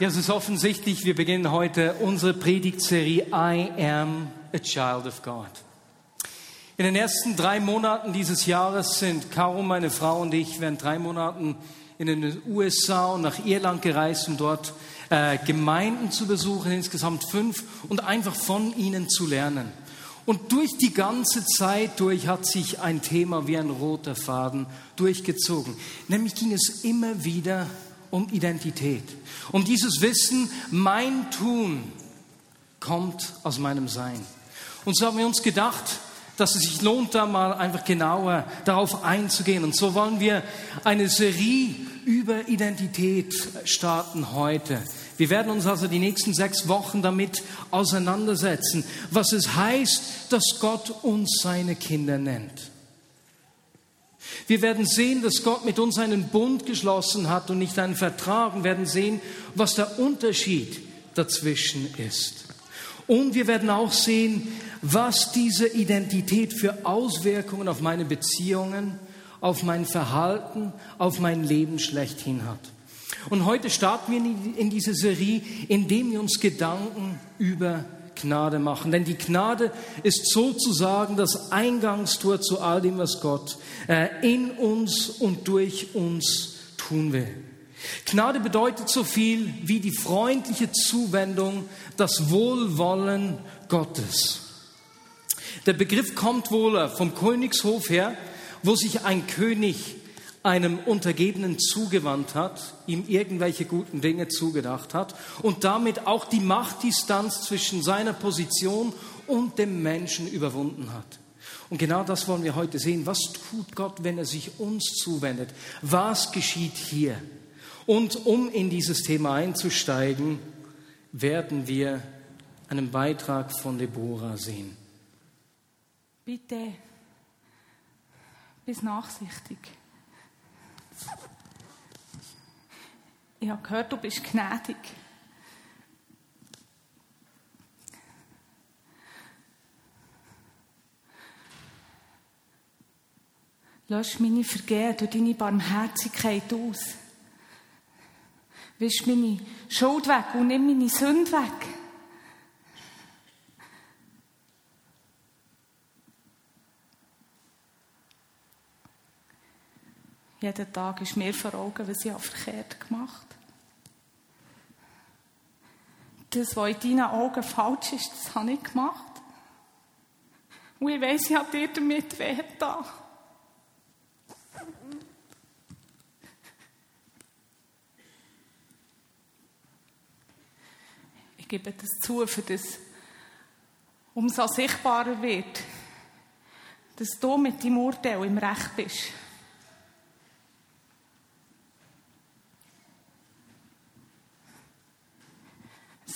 Ja, es ist offensichtlich, wir beginnen heute unsere Predigtserie I am a Child of God. In den ersten drei Monaten dieses Jahres sind Caro, meine Frau und ich während drei Monaten in den USA und nach Irland gereist, um dort äh, Gemeinden zu besuchen, insgesamt fünf, und einfach von ihnen zu lernen. Und durch die ganze Zeit durch hat sich ein Thema wie ein roter Faden durchgezogen. Nämlich ging es immer wieder Identität. Um dieses Wissen, mein Tun kommt aus meinem Sein. Und so haben wir uns gedacht, dass es sich lohnt, da mal einfach genauer darauf einzugehen. Und so wollen wir eine Serie über Identität starten heute. Wir werden uns also die nächsten sechs Wochen damit auseinandersetzen, was es heißt, dass Gott uns seine Kinder nennt. Wir werden sehen, dass Gott mit uns einen Bund geschlossen hat und nicht einen Vertrag und werden sehen, was der Unterschied dazwischen ist. Und wir werden auch sehen, was diese Identität für Auswirkungen auf meine Beziehungen, auf mein Verhalten, auf mein Leben schlechthin hat. Und heute starten wir in diese Serie, indem wir uns Gedanken über Gnade machen. Denn die Gnade ist sozusagen das Eingangstor zu all dem, was Gott äh, in uns und durch uns tun will. Gnade bedeutet so viel wie die freundliche Zuwendung, das Wohlwollen Gottes. Der Begriff kommt wohl vom Königshof her, wo sich ein König einem Untergebenen zugewandt hat, ihm irgendwelche guten Dinge zugedacht hat und damit auch die Machtdistanz zwischen seiner Position und dem Menschen überwunden hat. Und genau das wollen wir heute sehen. Was tut Gott, wenn er sich uns zuwendet? Was geschieht hier? Und um in dieses Thema einzusteigen, werden wir einen Beitrag von Deborah sehen. Bitte, bis nachsichtig. Ich habe gehört, du bist gnädig. Lösch meine Vergehen durch deine Barmherzigkeit aus. Wisch meine Schuld weg und nimm meine Sünde weg. Jeden Tag ist mir vor Augen, was ich verkehrt gemacht Das, was in deinen Augen falsch ist, das habe ich gemacht. Und ich weiss, ich habe dir damit wehgetan. Ich gebe das zu, für das umso sichtbarer wird, dass du mit deinem Urteil im Recht bist.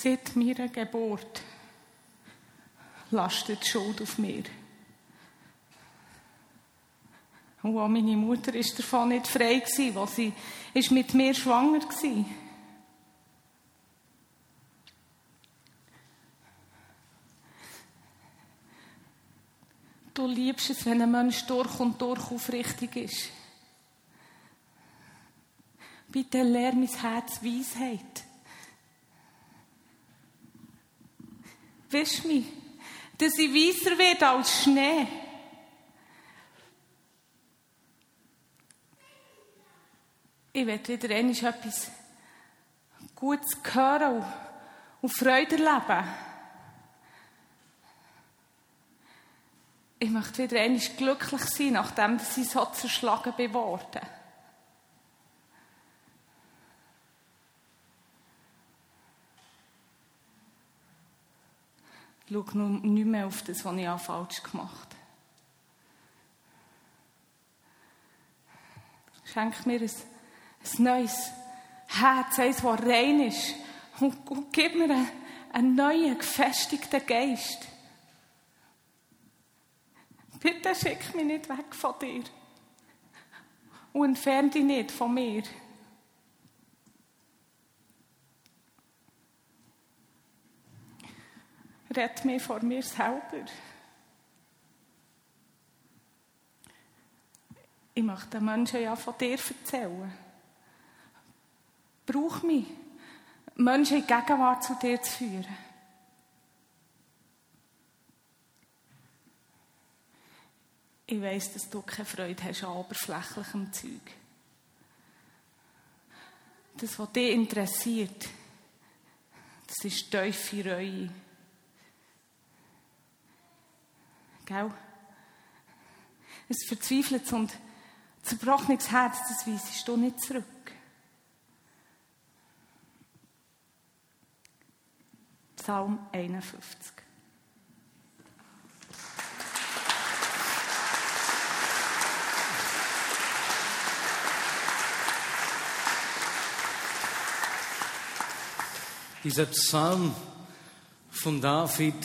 Seit meiner Geburt lastet die Schuld auf mir. Und auch meine Mutter ist davon nicht frei gewesen, weil sie ist mit mir schwanger war. Du liebst es, wenn ein Mensch durch und durch aufrichtig ist. Bitte lehr mein Herz Weisheit. Wisch mich, dass ich weißer werde als Schnee. Ich werde wieder einmal etwas Gutes hören und Freude erleben. Ich möchte wieder einmal glücklich sein, nachdem ich so zerschlagen bin. Schau nicht mehr auf das, was ich falsch gemacht habe. Schenk mir ein, ein neues Herz, eins, das rein ist. Und, und gib mir einen neuen, gefestigten Geist. Bitte schick mich nicht weg von dir. Und entferne dich nicht von mir. Red mich vor mir selber. Ich möchte den Menschen ja von dir erzählen. Brauch mich. Menschen in Gegenwart zu dir zu führen. Ich weiß, dass du keine Freude hast an oberflächlichem Zeug. Das, was dich interessiert, das ist tiefe Reue. Gell? Ein verzweifeltes und zerbrochenes Herz, das weisest du nicht zurück. Psalm 51. Dieser Psalm von David,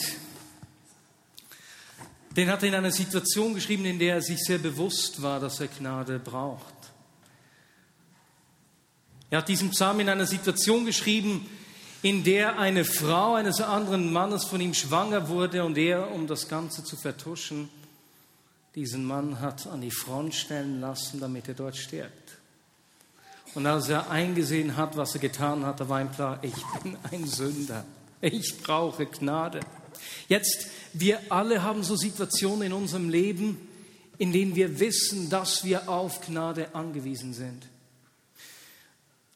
den hat er in einer Situation geschrieben, in der er sich sehr bewusst war, dass er Gnade braucht. Er hat diesen Psalm in einer Situation geschrieben, in der eine Frau eines anderen Mannes von ihm schwanger wurde und er, um das Ganze zu vertuschen, diesen Mann hat an die Front stellen lassen, damit er dort stirbt. Und als er eingesehen hat, was er getan hat, da war ihm klar, ich bin ein Sünder. Ich brauche Gnade. Jetzt, wir alle haben so Situationen in unserem Leben, in denen wir wissen, dass wir auf Gnade angewiesen sind.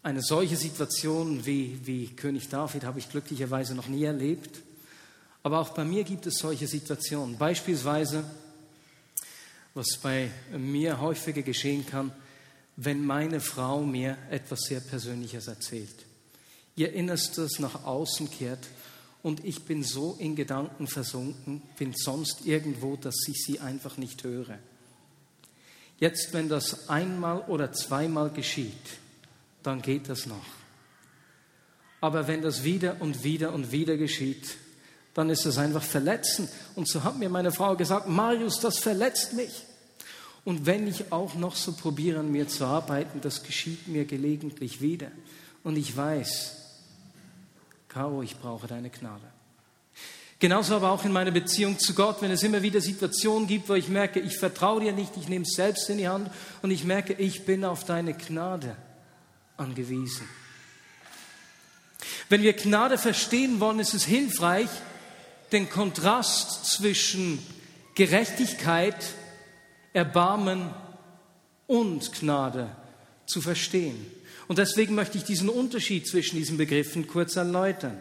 Eine solche Situation wie, wie König David habe ich glücklicherweise noch nie erlebt. Aber auch bei mir gibt es solche Situationen. Beispielsweise, was bei mir häufiger geschehen kann, wenn meine Frau mir etwas sehr Persönliches erzählt. Ihr Innerstes nach außen kehrt und ich bin so in Gedanken versunken, bin sonst irgendwo, dass ich sie einfach nicht höre. Jetzt, wenn das einmal oder zweimal geschieht, dann geht das noch. Aber wenn das wieder und wieder und wieder geschieht, dann ist es einfach verletzend. Und so hat mir meine Frau gesagt, Marius, das verletzt mich. Und wenn ich auch noch so probiere, an mir zu arbeiten, das geschieht mir gelegentlich wieder. Und ich weiß, Caro, ich brauche deine Gnade. Genauso aber auch in meiner Beziehung zu Gott, wenn es immer wieder Situationen gibt, wo ich merke, ich vertraue dir nicht, ich nehme es selbst in die Hand und ich merke, ich bin auf deine Gnade angewiesen. Wenn wir Gnade verstehen wollen, ist es hilfreich, den Kontrast zwischen Gerechtigkeit Erbarmen und Gnade zu verstehen. Und deswegen möchte ich diesen Unterschied zwischen diesen Begriffen kurz erläutern.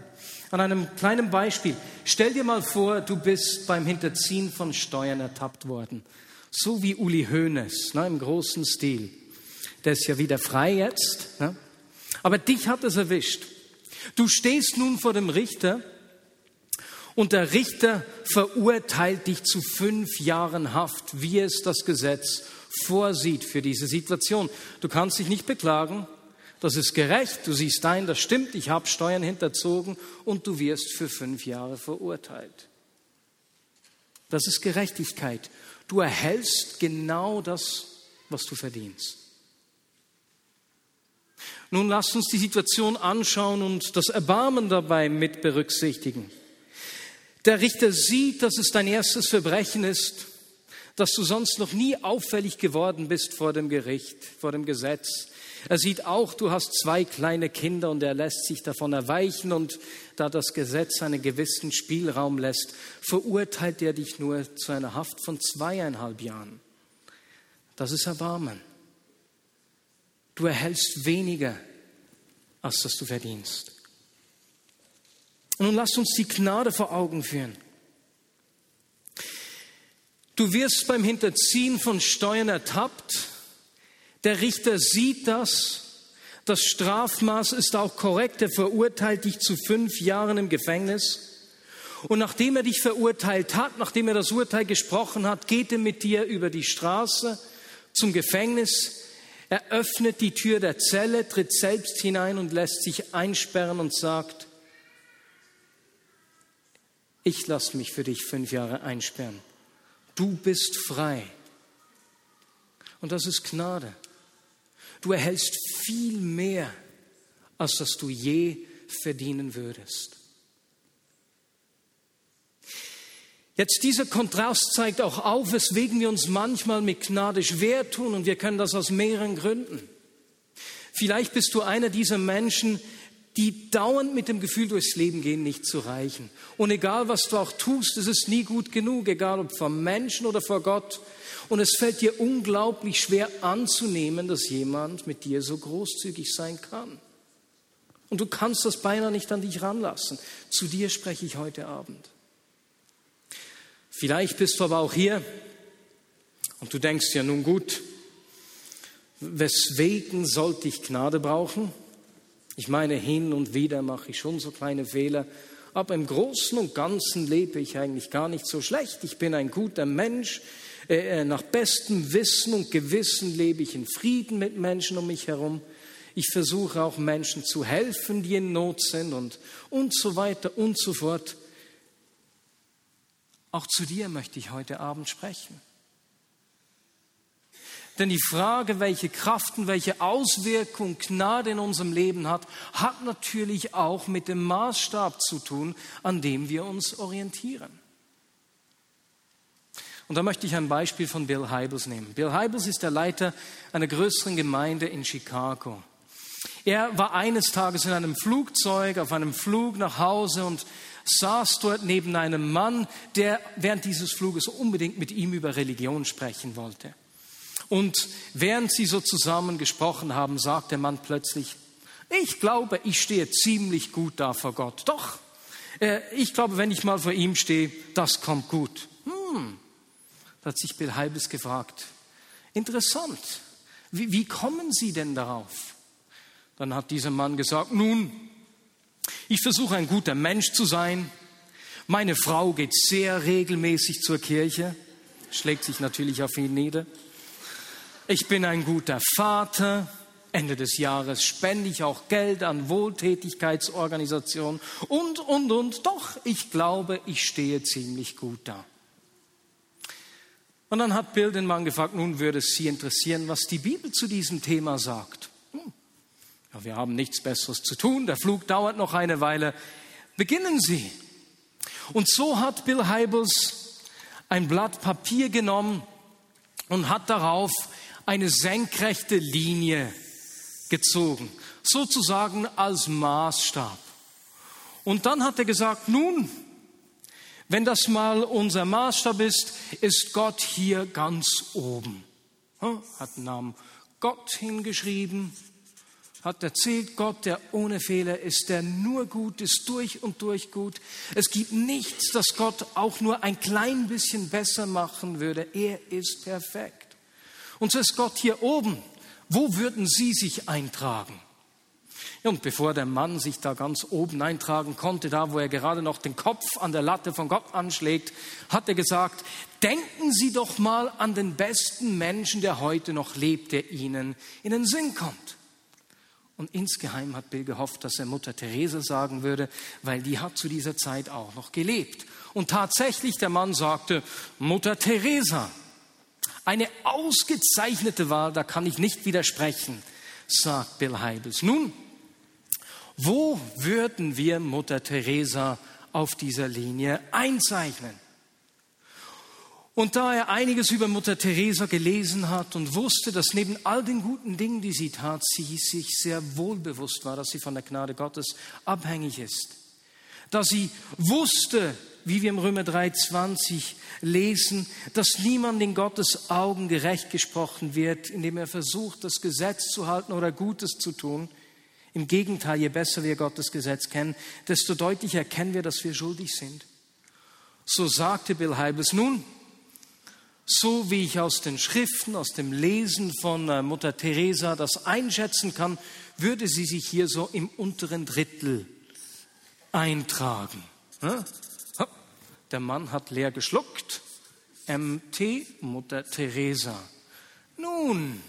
An einem kleinen Beispiel. Stell dir mal vor, du bist beim Hinterziehen von Steuern ertappt worden. So wie Uli Hoeneß, ne, im großen Stil. Der ist ja wieder frei jetzt. Ne? Aber dich hat es erwischt. Du stehst nun vor dem Richter und der Richter verurteilt dich zu fünf Jahren Haft, wie es das Gesetz vorsieht für diese Situation. Du kannst dich nicht beklagen, das ist gerecht, du siehst ein, das stimmt, ich habe Steuern hinterzogen und du wirst für fünf Jahre verurteilt. Das ist Gerechtigkeit. Du erhältst genau das, was du verdienst. Nun lasst uns die Situation anschauen und das Erbarmen dabei mit berücksichtigen. Der Richter sieht, dass es dein erstes Verbrechen ist, dass du sonst noch nie auffällig geworden bist vor dem Gericht, vor dem Gesetz. Er sieht auch, du hast zwei kleine Kinder und er lässt sich davon erweichen und da das Gesetz einen gewissen Spielraum lässt, verurteilt er dich nur zu einer Haft von zweieinhalb Jahren. Das ist Erbarmen. Du erhältst weniger, als das du verdienst. Nun lasst uns die Gnade vor Augen führen. Du wirst beim Hinterziehen von Steuern ertappt. Der Richter sieht das. Das Strafmaß ist auch korrekt. Er verurteilt dich zu fünf Jahren im Gefängnis. Und nachdem er dich verurteilt hat, nachdem er das Urteil gesprochen hat, geht er mit dir über die Straße zum Gefängnis. Er öffnet die Tür der Zelle, tritt selbst hinein und lässt sich einsperren und sagt, ich lasse mich für dich fünf Jahre einsperren. Du bist frei. Und das ist Gnade. Du erhältst viel mehr, als dass du je verdienen würdest. Jetzt dieser Kontrast zeigt auch auf, weswegen wir uns manchmal mit Gnade schwer tun und wir können das aus mehreren Gründen. Vielleicht bist du einer dieser Menschen, die dauernd mit dem Gefühl durchs Leben gehen, nicht zu reichen. Und egal, was du auch tust, es ist nie gut genug, egal ob vor Menschen oder vor Gott. Und es fällt dir unglaublich schwer anzunehmen, dass jemand mit dir so großzügig sein kann. Und du kannst das beinahe nicht an dich ranlassen. Zu dir spreche ich heute Abend. Vielleicht bist du aber auch hier und du denkst ja nun gut, weswegen sollte ich Gnade brauchen? Ich meine, hin und wieder mache ich schon so kleine Fehler, aber im Großen und Ganzen lebe ich eigentlich gar nicht so schlecht. Ich bin ein guter Mensch. Äh, äh, nach bestem Wissen und Gewissen lebe ich in Frieden mit Menschen um mich herum. Ich versuche auch Menschen zu helfen, die in Not sind und, und so weiter und so fort. Auch zu dir möchte ich heute Abend sprechen. Denn die Frage, welche Kraft und welche Auswirkung Gnade in unserem Leben hat, hat natürlich auch mit dem Maßstab zu tun, an dem wir uns orientieren. Und da möchte ich ein Beispiel von Bill Hybels nehmen. Bill Hybels ist der Leiter einer größeren Gemeinde in Chicago. Er war eines Tages in einem Flugzeug, auf einem Flug nach Hause und saß dort neben einem Mann, der während dieses Fluges unbedingt mit ihm über Religion sprechen wollte. Und während sie so zusammen gesprochen haben, sagt der Mann plötzlich, ich glaube, ich stehe ziemlich gut da vor Gott. Doch, äh, ich glaube, wenn ich mal vor ihm stehe, das kommt gut. Hm, hat sich Bill Halbes gefragt. Interessant. Wie, wie kommen Sie denn darauf? Dann hat dieser Mann gesagt, nun, ich versuche ein guter Mensch zu sein. Meine Frau geht sehr regelmäßig zur Kirche, schlägt sich natürlich auf ihn nieder. Ich bin ein guter Vater. Ende des Jahres spende ich auch Geld an Wohltätigkeitsorganisationen und, und, und. Doch, ich glaube, ich stehe ziemlich gut da. Und dann hat Bill den Mann gefragt, nun würde es Sie interessieren, was die Bibel zu diesem Thema sagt. Ja, wir haben nichts Besseres zu tun, der Flug dauert noch eine Weile. Beginnen Sie. Und so hat Bill Heibels ein Blatt Papier genommen und hat darauf eine senkrechte Linie gezogen, sozusagen als Maßstab. Und dann hat er gesagt, nun, wenn das mal unser Maßstab ist, ist Gott hier ganz oben. Hat den Namen Gott hingeschrieben, hat erzählt, Gott, der ohne Fehler ist, der nur gut ist, durch und durch gut. Es gibt nichts, das Gott auch nur ein klein bisschen besser machen würde. Er ist perfekt. Und so ist Gott hier oben. Wo würden Sie sich eintragen? Und bevor der Mann sich da ganz oben eintragen konnte, da wo er gerade noch den Kopf an der Latte von Gott anschlägt, hat er gesagt, denken Sie doch mal an den besten Menschen, der heute noch lebt, der Ihnen in den Sinn kommt. Und insgeheim hat Bill gehofft, dass er Mutter Therese sagen würde, weil die hat zu dieser Zeit auch noch gelebt. Und tatsächlich, der Mann sagte, Mutter Teresa. Eine ausgezeichnete Wahl, da kann ich nicht widersprechen, sagt Bill Heibels. Nun, wo würden wir Mutter Teresa auf dieser Linie einzeichnen? Und da er einiges über Mutter Teresa gelesen hat und wusste, dass neben all den guten Dingen, die sie tat, sie sich sehr wohl bewusst war, dass sie von der Gnade Gottes abhängig ist. Da sie wusste, wie wir im Römer 3,20 lesen, dass niemand in Gottes Augen gerecht gesprochen wird, indem er versucht, das Gesetz zu halten oder Gutes zu tun. Im Gegenteil, je besser wir Gottes Gesetz kennen, desto deutlicher erkennen wir, dass wir schuldig sind. So sagte Bill Heibels, nun, so wie ich aus den Schriften, aus dem Lesen von äh, Mutter Teresa das einschätzen kann, würde sie sich hier so im unteren Drittel eintragen. Der Mann hat leer geschluckt. MT, Mutter Teresa. Nun,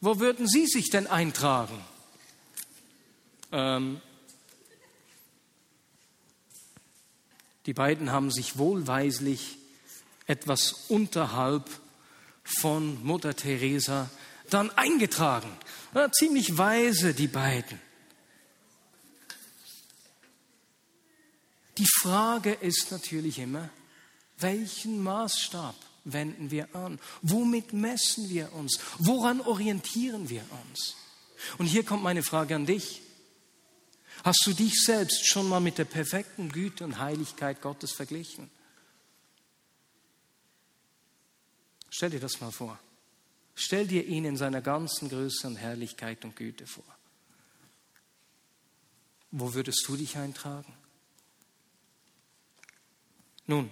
wo würden Sie sich denn eintragen? Ähm, die beiden haben sich wohlweislich etwas unterhalb von Mutter Teresa dann eingetragen. Ja, ziemlich weise, die beiden. Die Frage ist natürlich immer, welchen Maßstab wenden wir an? Womit messen wir uns? Woran orientieren wir uns? Und hier kommt meine Frage an dich. Hast du dich selbst schon mal mit der perfekten Güte und Heiligkeit Gottes verglichen? Stell dir das mal vor. Stell dir ihn in seiner ganzen Größe und Herrlichkeit und Güte vor. Wo würdest du dich eintragen? Nun,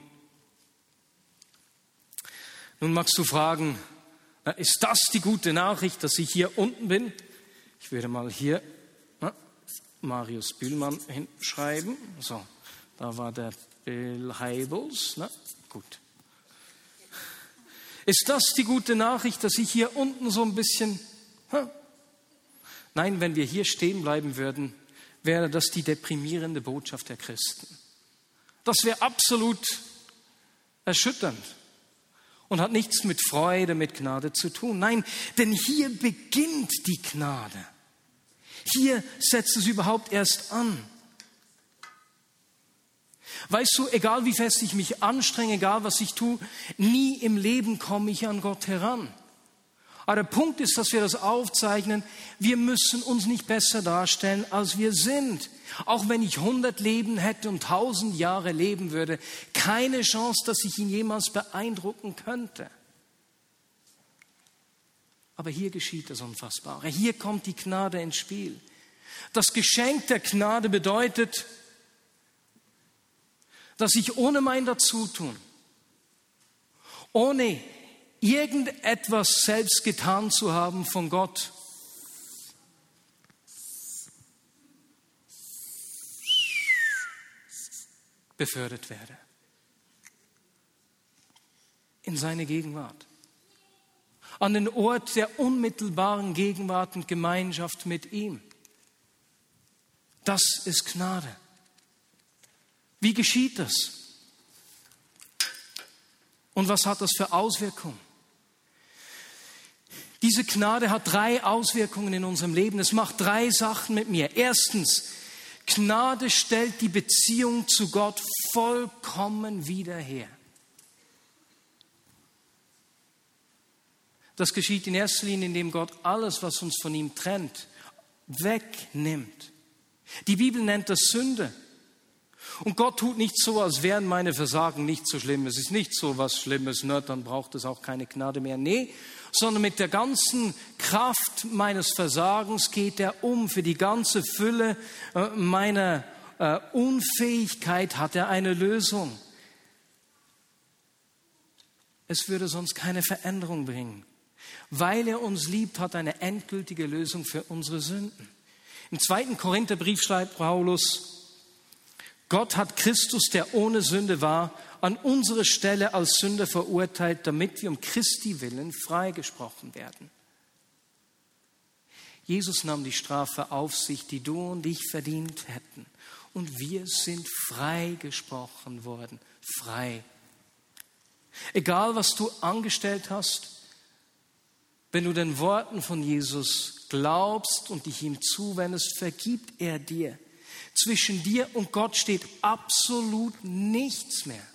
nun magst du fragen, ist das die gute Nachricht, dass ich hier unten bin? Ich würde mal hier Marius Bühlmann hinschreiben. So, da war der Bill Heibels. Na, gut. Ist das die gute Nachricht, dass ich hier unten so ein bisschen... Huh? Nein, wenn wir hier stehen bleiben würden, wäre das die deprimierende Botschaft der Christen. Das wäre absolut erschütternd und hat nichts mit Freude, mit Gnade zu tun. Nein, denn hier beginnt die Gnade. Hier setzt es überhaupt erst an. Weißt du, egal wie fest ich mich anstrenge, egal was ich tue, nie im Leben komme ich an Gott heran. Aber der Punkt ist, dass wir das aufzeichnen, wir müssen uns nicht besser darstellen, als wir sind. Auch wenn ich hundert Leben hätte und tausend Jahre leben würde, keine Chance, dass ich ihn jemals beeindrucken könnte. Aber hier geschieht das Unfassbare. Hier kommt die Gnade ins Spiel. Das Geschenk der Gnade bedeutet, dass ich ohne mein Dazutun, ohne irgendetwas selbst getan zu haben von Gott, befördert werde. In seine Gegenwart. An den Ort der unmittelbaren Gegenwart und Gemeinschaft mit ihm. Das ist Gnade. Wie geschieht das? Und was hat das für Auswirkungen? Diese Gnade hat drei Auswirkungen in unserem Leben. Es macht drei Sachen mit mir. Erstens, Gnade stellt die Beziehung zu Gott vollkommen wieder her. Das geschieht in erster Linie, indem Gott alles, was uns von ihm trennt, wegnimmt. Die Bibel nennt das Sünde. Und Gott tut nicht so, als wären meine Versagen nicht so schlimm. Es ist nicht so was Schlimmes, ne? dann braucht es auch keine Gnade mehr. Nee, sondern mit der ganzen Kraft meines Versagens geht er um. Für die ganze Fülle äh, meiner äh, Unfähigkeit hat er eine Lösung. Es würde sonst keine Veränderung bringen. Weil er uns liebt, hat er eine endgültige Lösung für unsere Sünden. Im zweiten Korintherbrief schreibt Paulus, Gott hat Christus, der ohne Sünde war, an unsere Stelle als Sünder verurteilt, damit wir um Christi willen freigesprochen werden. Jesus nahm die Strafe auf sich, die du und ich verdient hätten. Und wir sind freigesprochen worden. Frei. Egal, was du angestellt hast, wenn du den Worten von Jesus glaubst und dich ihm zuwendest, vergibt er dir. Zwischen dir und Gott steht absolut nichts mehr.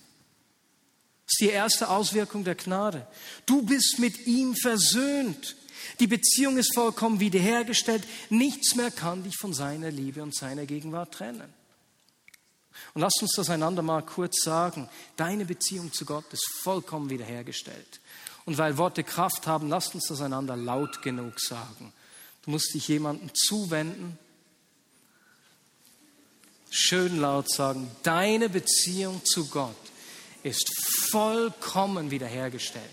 Das ist die erste Auswirkung der Gnade. Du bist mit ihm versöhnt. Die Beziehung ist vollkommen wiederhergestellt. Nichts mehr kann dich von seiner Liebe und seiner Gegenwart trennen. Und lass uns das einander mal kurz sagen. Deine Beziehung zu Gott ist vollkommen wiederhergestellt. Und weil Worte Kraft haben, lass uns das einander laut genug sagen. Du musst dich jemandem zuwenden schön laut sagen, deine Beziehung zu Gott ist vollkommen wiederhergestellt.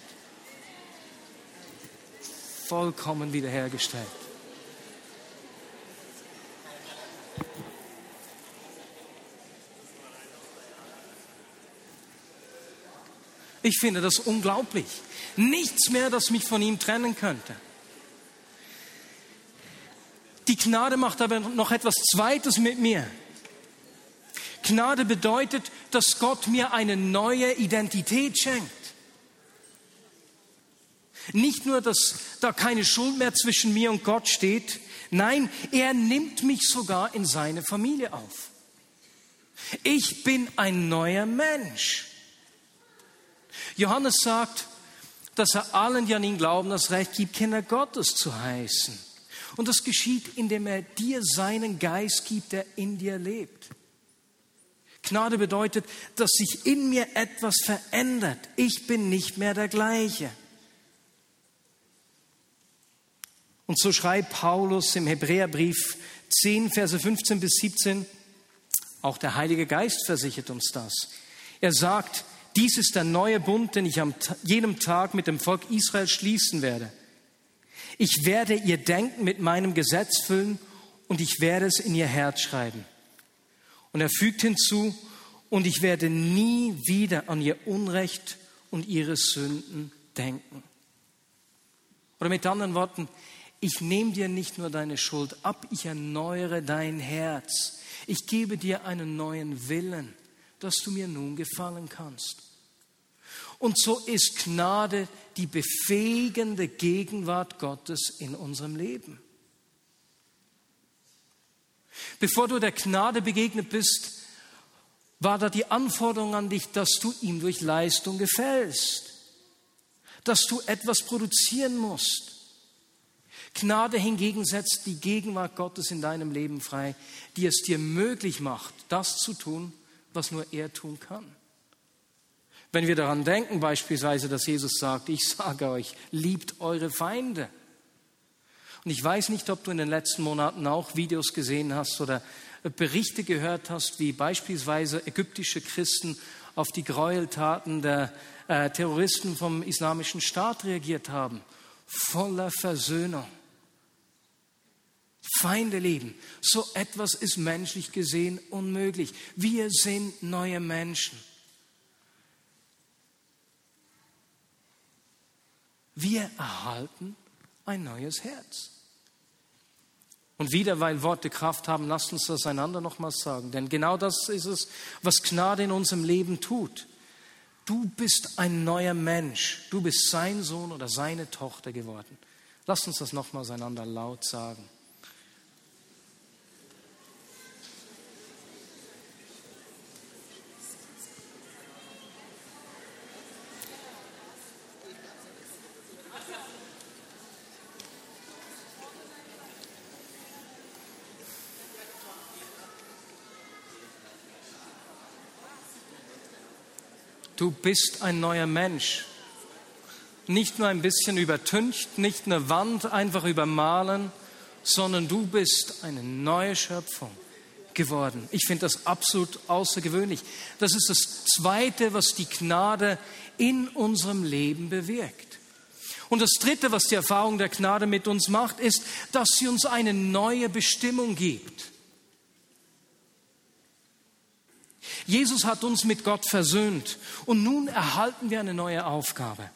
Vollkommen wiederhergestellt. Ich finde das unglaublich. Nichts mehr, das mich von ihm trennen könnte. Die Gnade macht aber noch etwas Zweites mit mir. Gnade bedeutet, dass Gott mir eine neue Identität schenkt. Nicht nur, dass da keine Schuld mehr zwischen mir und Gott steht, nein, er nimmt mich sogar in seine Familie auf. Ich bin ein neuer Mensch. Johannes sagt, dass er allen, die an ihn glauben, das Recht gibt, Kinder Gottes zu heißen. Und das geschieht, indem er dir seinen Geist gibt, der in dir lebt. Gnade bedeutet, dass sich in mir etwas verändert. Ich bin nicht mehr der gleiche. Und so schreibt Paulus im Hebräerbrief 10, Verse 15 bis 17, auch der Heilige Geist versichert uns das. Er sagt, dies ist der neue Bund, den ich am jenem Tag mit dem Volk Israel schließen werde. Ich werde ihr Denken mit meinem Gesetz füllen und ich werde es in ihr Herz schreiben. Und er fügt hinzu, und ich werde nie wieder an ihr Unrecht und ihre Sünden denken. Oder mit anderen Worten, ich nehme dir nicht nur deine Schuld ab, ich erneuere dein Herz. Ich gebe dir einen neuen Willen, dass du mir nun gefallen kannst. Und so ist Gnade die befähigende Gegenwart Gottes in unserem Leben. Bevor du der Gnade begegnet bist, war da die Anforderung an dich, dass du ihm durch Leistung gefällst, dass du etwas produzieren musst. Gnade hingegen setzt die Gegenwart Gottes in deinem Leben frei, die es dir möglich macht, das zu tun, was nur er tun kann. Wenn wir daran denken, beispielsweise, dass Jesus sagt, ich sage euch, liebt eure Feinde. Und ich weiß nicht, ob du in den letzten Monaten auch Videos gesehen hast oder Berichte gehört hast, wie beispielsweise ägyptische Christen auf die Gräueltaten der äh, Terroristen vom Islamischen Staat reagiert haben. Voller Versöhnung. Feinde lieben. So etwas ist menschlich gesehen unmöglich. Wir sind neue Menschen. Wir erhalten ein neues Herz. Und wieder, weil Worte Kraft haben, lasst uns das einander nochmals sagen. Denn genau das ist es, was Gnade in unserem Leben tut. Du bist ein neuer Mensch. Du bist sein Sohn oder seine Tochter geworden. Lasst uns das nochmals einander laut sagen. Du bist ein neuer Mensch. Nicht nur ein bisschen übertüncht, nicht eine Wand einfach übermalen, sondern du bist eine neue Schöpfung geworden. Ich finde das absolut außergewöhnlich. Das ist das Zweite, was die Gnade in unserem Leben bewirkt. Und das Dritte, was die Erfahrung der Gnade mit uns macht, ist, dass sie uns eine neue Bestimmung gibt. Jesus hat uns mit Gott versöhnt und nun erhalten wir eine neue Aufgabe.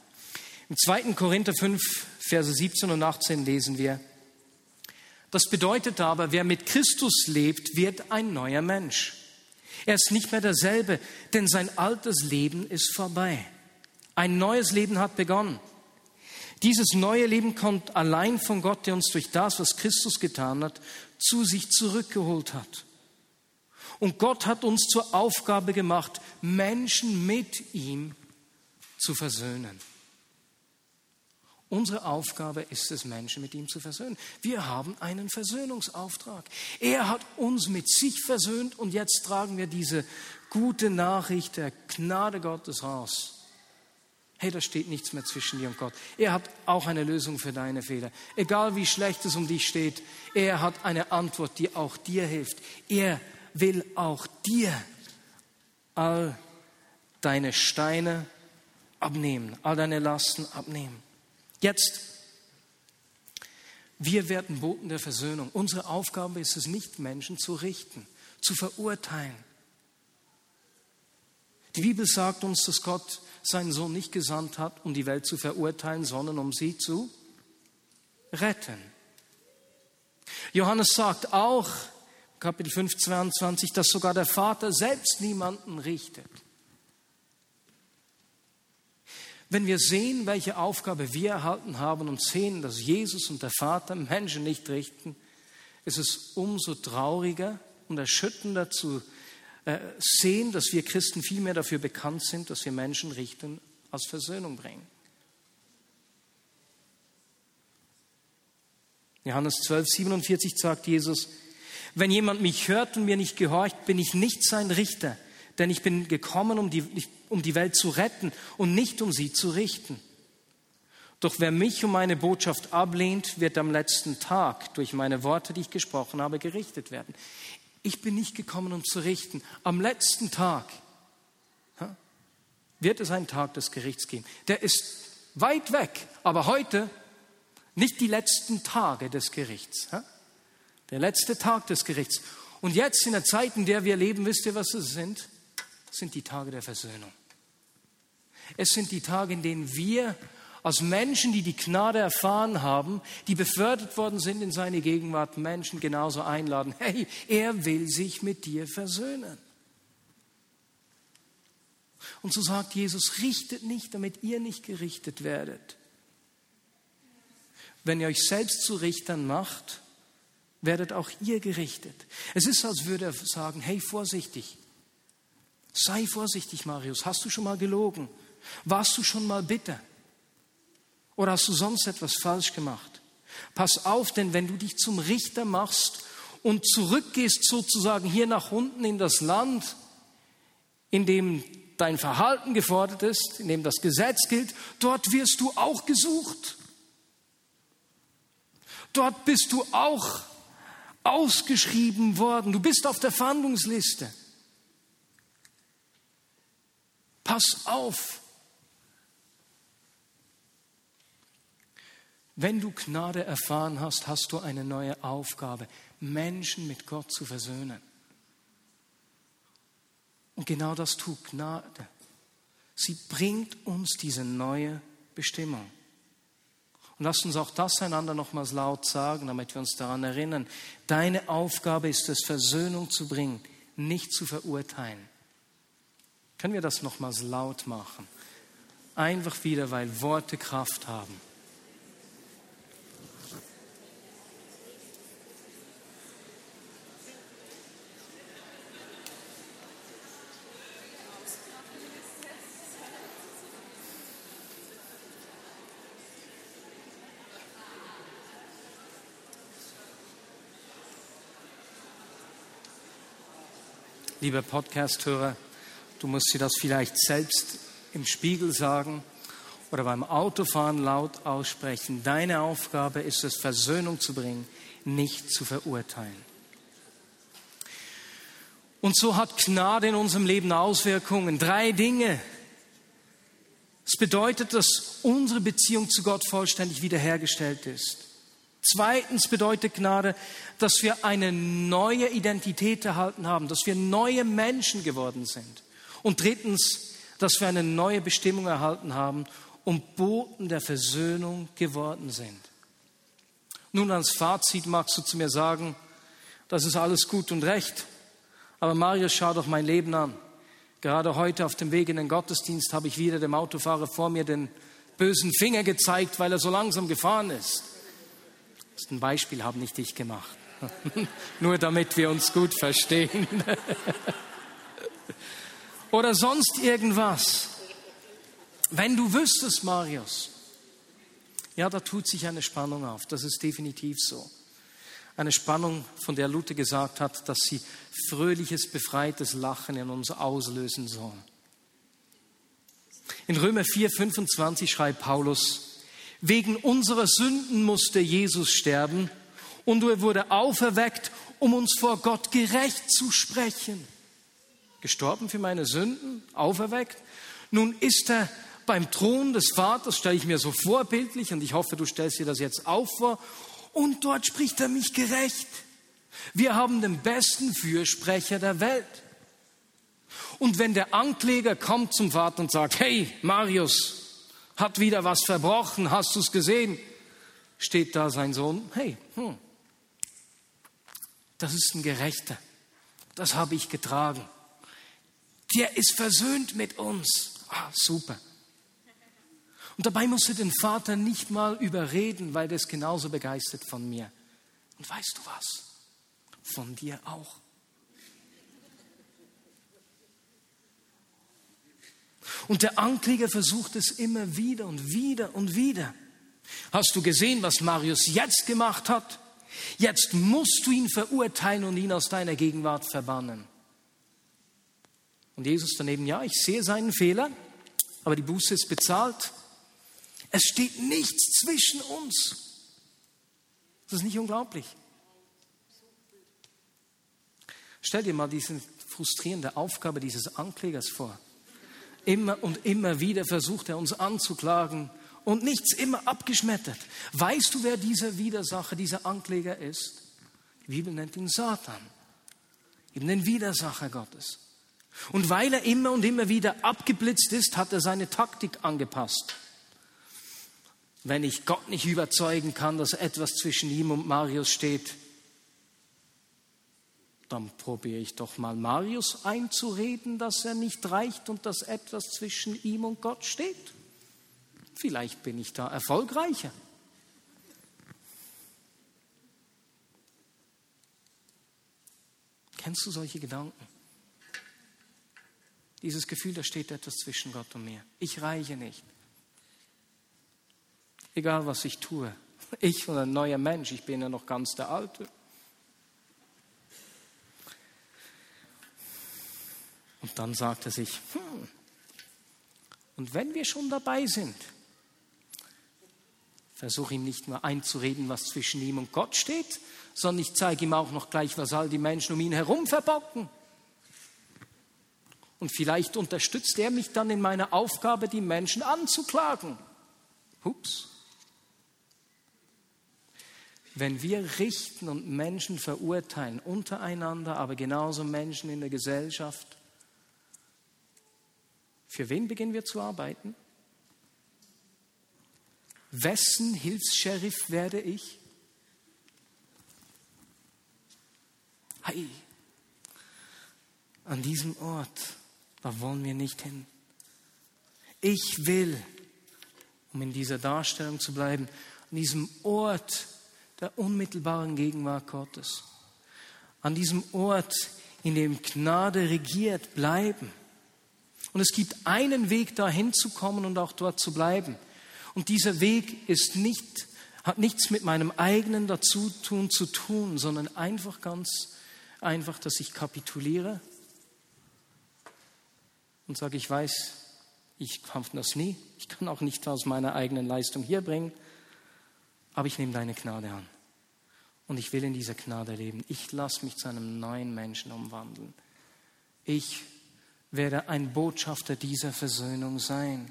Im 2. Korinther 5, Verse 17 und 18 lesen wir, das bedeutet aber, wer mit Christus lebt, wird ein neuer Mensch. Er ist nicht mehr derselbe, denn sein altes Leben ist vorbei. Ein neues Leben hat begonnen. Dieses neue Leben kommt allein von Gott, der uns durch das, was Christus getan hat, zu sich zurückgeholt hat. Und Gott hat uns zur Aufgabe gemacht, Menschen mit ihm zu versöhnen. Unsere Aufgabe ist es, Menschen mit ihm zu versöhnen. Wir haben einen Versöhnungsauftrag. Er hat uns mit sich versöhnt und jetzt tragen wir diese gute Nachricht der Gnade Gottes raus. Hey, da steht nichts mehr zwischen dir und Gott. Er hat auch eine Lösung für deine Fehler. Egal wie schlecht es um dich steht, er hat eine Antwort, die auch dir hilft. Er will auch dir all deine Steine abnehmen, all deine Lasten abnehmen. Jetzt, wir werden Boten der Versöhnung. Unsere Aufgabe ist es nicht, Menschen zu richten, zu verurteilen. Die Bibel sagt uns, dass Gott seinen Sohn nicht gesandt hat, um die Welt zu verurteilen, sondern um sie zu retten. Johannes sagt auch, Kapitel 5, 22, dass sogar der Vater selbst niemanden richtet. Wenn wir sehen, welche Aufgabe wir erhalten haben und sehen, dass Jesus und der Vater Menschen nicht richten, ist es umso trauriger und erschütternder zu äh, sehen, dass wir Christen viel mehr dafür bekannt sind, dass wir Menschen richten als Versöhnung bringen. Johannes 12, 47 sagt Jesus, wenn jemand mich hört und mir nicht gehorcht, bin ich nicht sein Richter, denn ich bin gekommen, um die, um die Welt zu retten und nicht um sie zu richten. Doch wer mich und meine Botschaft ablehnt, wird am letzten Tag durch meine Worte, die ich gesprochen habe, gerichtet werden. Ich bin nicht gekommen, um zu richten. Am letzten Tag wird es einen Tag des Gerichts geben. Der ist weit weg, aber heute nicht die letzten Tage des Gerichts. Der letzte Tag des Gerichts. Und jetzt in der Zeit, in der wir leben, wisst ihr, was es sind? Sind die Tage der Versöhnung. Es sind die Tage, in denen wir als Menschen, die die Gnade erfahren haben, die befördert worden sind in seine Gegenwart, Menschen genauso einladen. Hey, er will sich mit dir versöhnen. Und so sagt Jesus, richtet nicht, damit ihr nicht gerichtet werdet. Wenn ihr euch selbst zu Richtern macht, werdet auch ihr gerichtet. Es ist, als würde er sagen, hey, vorsichtig. Sei vorsichtig, Marius. Hast du schon mal gelogen? Warst du schon mal bitter? Oder hast du sonst etwas falsch gemacht? Pass auf, denn wenn du dich zum Richter machst und zurückgehst sozusagen hier nach unten in das Land, in dem dein Verhalten gefordert ist, in dem das Gesetz gilt, dort wirst du auch gesucht. Dort bist du auch ausgeschrieben worden. Du bist auf der Fahndungsliste. Pass auf. Wenn du Gnade erfahren hast, hast du eine neue Aufgabe, Menschen mit Gott zu versöhnen. Und genau das tut Gnade. Sie bringt uns diese neue Bestimmung. Und lasst uns auch das einander nochmals laut sagen, damit wir uns daran erinnern. Deine Aufgabe ist es, Versöhnung zu bringen, nicht zu verurteilen. Können wir das nochmals laut machen? Einfach wieder, weil Worte Kraft haben. Lieber Podcast-Hörer, du musst dir das vielleicht selbst im Spiegel sagen oder beim Autofahren laut aussprechen. Deine Aufgabe ist es, Versöhnung zu bringen, nicht zu verurteilen. Und so hat Gnade in unserem Leben Auswirkungen. Drei Dinge. Es bedeutet, dass unsere Beziehung zu Gott vollständig wiederhergestellt ist. Zweitens bedeutet Gnade, dass wir eine neue Identität erhalten haben, dass wir neue Menschen geworden sind. Und drittens, dass wir eine neue Bestimmung erhalten haben und Boten der Versöhnung geworden sind. Nun als Fazit magst du zu mir sagen, das ist alles gut und recht, aber Marius, schau doch mein Leben an. Gerade heute auf dem Weg in den Gottesdienst habe ich wieder dem Autofahrer vor mir den bösen Finger gezeigt, weil er so langsam gefahren ist. Das ist ein Beispiel, habe nicht ich gemacht. Nur damit wir uns gut verstehen. Oder sonst irgendwas. Wenn du wüsstest, Marius, ja, da tut sich eine Spannung auf. Das ist definitiv so. Eine Spannung, von der Luther gesagt hat, dass sie fröhliches, befreites Lachen in uns auslösen soll. In Römer 4, 25 schreibt Paulus, Wegen unserer Sünden musste Jesus sterben und er wurde auferweckt, um uns vor Gott gerecht zu sprechen. Gestorben für meine Sünden, auferweckt. Nun ist er beim Thron des Vaters, stelle ich mir so vorbildlich und ich hoffe, du stellst dir das jetzt auch vor. Und dort spricht er mich gerecht. Wir haben den besten Fürsprecher der Welt. Und wenn der Ankläger kommt zum Vater und sagt, hey Marius, hat wieder was verbrochen, hast du es gesehen? Steht da sein Sohn, hey, hm, das ist ein Gerechter, das habe ich getragen. Der ist versöhnt mit uns. Ah, super. Und dabei musste den Vater nicht mal überreden, weil der ist genauso begeistert von mir. Und weißt du was? Von dir auch. Und der Ankläger versucht es immer wieder und wieder und wieder. Hast du gesehen, was Marius jetzt gemacht hat? Jetzt musst du ihn verurteilen und ihn aus deiner Gegenwart verbannen. Und Jesus daneben, ja, ich sehe seinen Fehler, aber die Buße ist bezahlt. Es steht nichts zwischen uns. Das ist nicht unglaublich. Stell dir mal diese frustrierende Aufgabe dieses Anklägers vor. Immer und immer wieder versucht er uns anzuklagen und nichts immer abgeschmettert. Weißt du, wer dieser Widersacher, dieser Ankläger ist? Die Bibel nennt ihn Satan, eben den Widersacher Gottes. Und weil er immer und immer wieder abgeblitzt ist, hat er seine Taktik angepasst. Wenn ich Gott nicht überzeugen kann, dass etwas zwischen ihm und Marius steht, dann probiere ich doch mal Marius einzureden, dass er nicht reicht und dass etwas zwischen ihm und Gott steht. Vielleicht bin ich da erfolgreicher. Kennst du solche Gedanken? Dieses Gefühl, da steht etwas zwischen Gott und mir. Ich reiche nicht. Egal was ich tue. Ich oder ein neuer Mensch, ich bin ja noch ganz der Alte. Und dann sagt er sich, hm, und wenn wir schon dabei sind, versuche ihm nicht nur einzureden, was zwischen ihm und Gott steht, sondern ich zeige ihm auch noch gleich, was all die Menschen um ihn herum verbocken. Und vielleicht unterstützt er mich dann in meiner Aufgabe, die Menschen anzuklagen. Hups. Wenn wir richten und Menschen verurteilen, untereinander, aber genauso Menschen in der Gesellschaft, für wen beginnen wir zu arbeiten? Wessen Hilfs-Sheriff werde ich? Hey, an diesem Ort, da wollen wir nicht hin. Ich will, um in dieser Darstellung zu bleiben, an diesem Ort der unmittelbaren Gegenwart Gottes, an diesem Ort, in dem Gnade regiert, bleiben. Und es gibt einen Weg, dahin zu kommen und auch dort zu bleiben. Und dieser Weg ist nicht, hat nichts mit meinem eigenen Dazutun zu tun, sondern einfach ganz einfach, dass ich kapituliere und sage, ich weiß, ich kann das nie, ich kann auch nicht aus meiner eigenen Leistung hier bringen, aber ich nehme deine Gnade an. Und ich will in dieser Gnade leben. Ich lasse mich zu einem neuen Menschen umwandeln. Ich werde ein Botschafter dieser Versöhnung sein.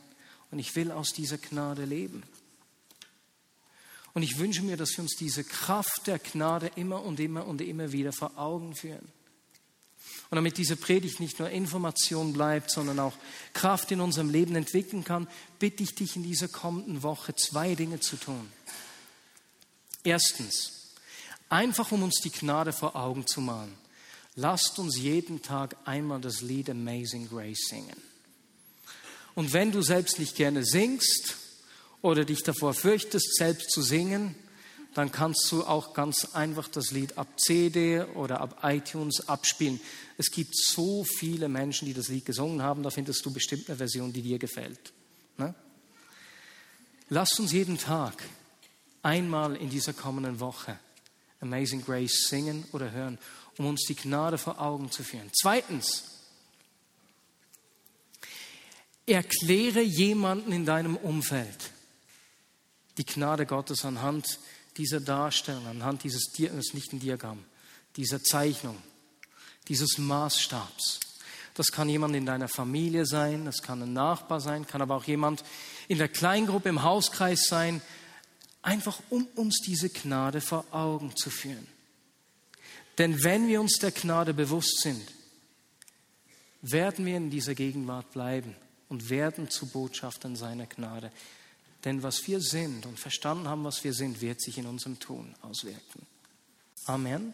Und ich will aus dieser Gnade leben. Und ich wünsche mir, dass wir uns diese Kraft der Gnade immer und immer und immer wieder vor Augen führen. Und damit diese Predigt nicht nur Information bleibt, sondern auch Kraft in unserem Leben entwickeln kann, bitte ich dich in dieser kommenden Woche zwei Dinge zu tun. Erstens, einfach um uns die Gnade vor Augen zu malen. Lasst uns jeden Tag einmal das Lied Amazing Grace singen. Und wenn du selbst nicht gerne singst oder dich davor fürchtest, selbst zu singen, dann kannst du auch ganz einfach das Lied ab CD oder ab iTunes abspielen. Es gibt so viele Menschen, die das Lied gesungen haben, da findest du bestimmt eine Version, die dir gefällt. Ne? Lasst uns jeden Tag einmal in dieser kommenden Woche Amazing Grace singen oder hören um uns die Gnade vor Augen zu führen. Zweitens, erkläre jemanden in deinem Umfeld die Gnade Gottes anhand dieser Darstellung, anhand dieses, das nicht ein Diagramm, dieser Zeichnung, dieses Maßstabs. Das kann jemand in deiner Familie sein, das kann ein Nachbar sein, kann aber auch jemand in der Kleingruppe im Hauskreis sein, einfach um uns diese Gnade vor Augen zu führen. Denn wenn wir uns der Gnade bewusst sind, werden wir in dieser Gegenwart bleiben und werden zu Botschaftern seiner Gnade. Denn was wir sind und verstanden haben, was wir sind, wird sich in unserem Tun auswirken. Amen.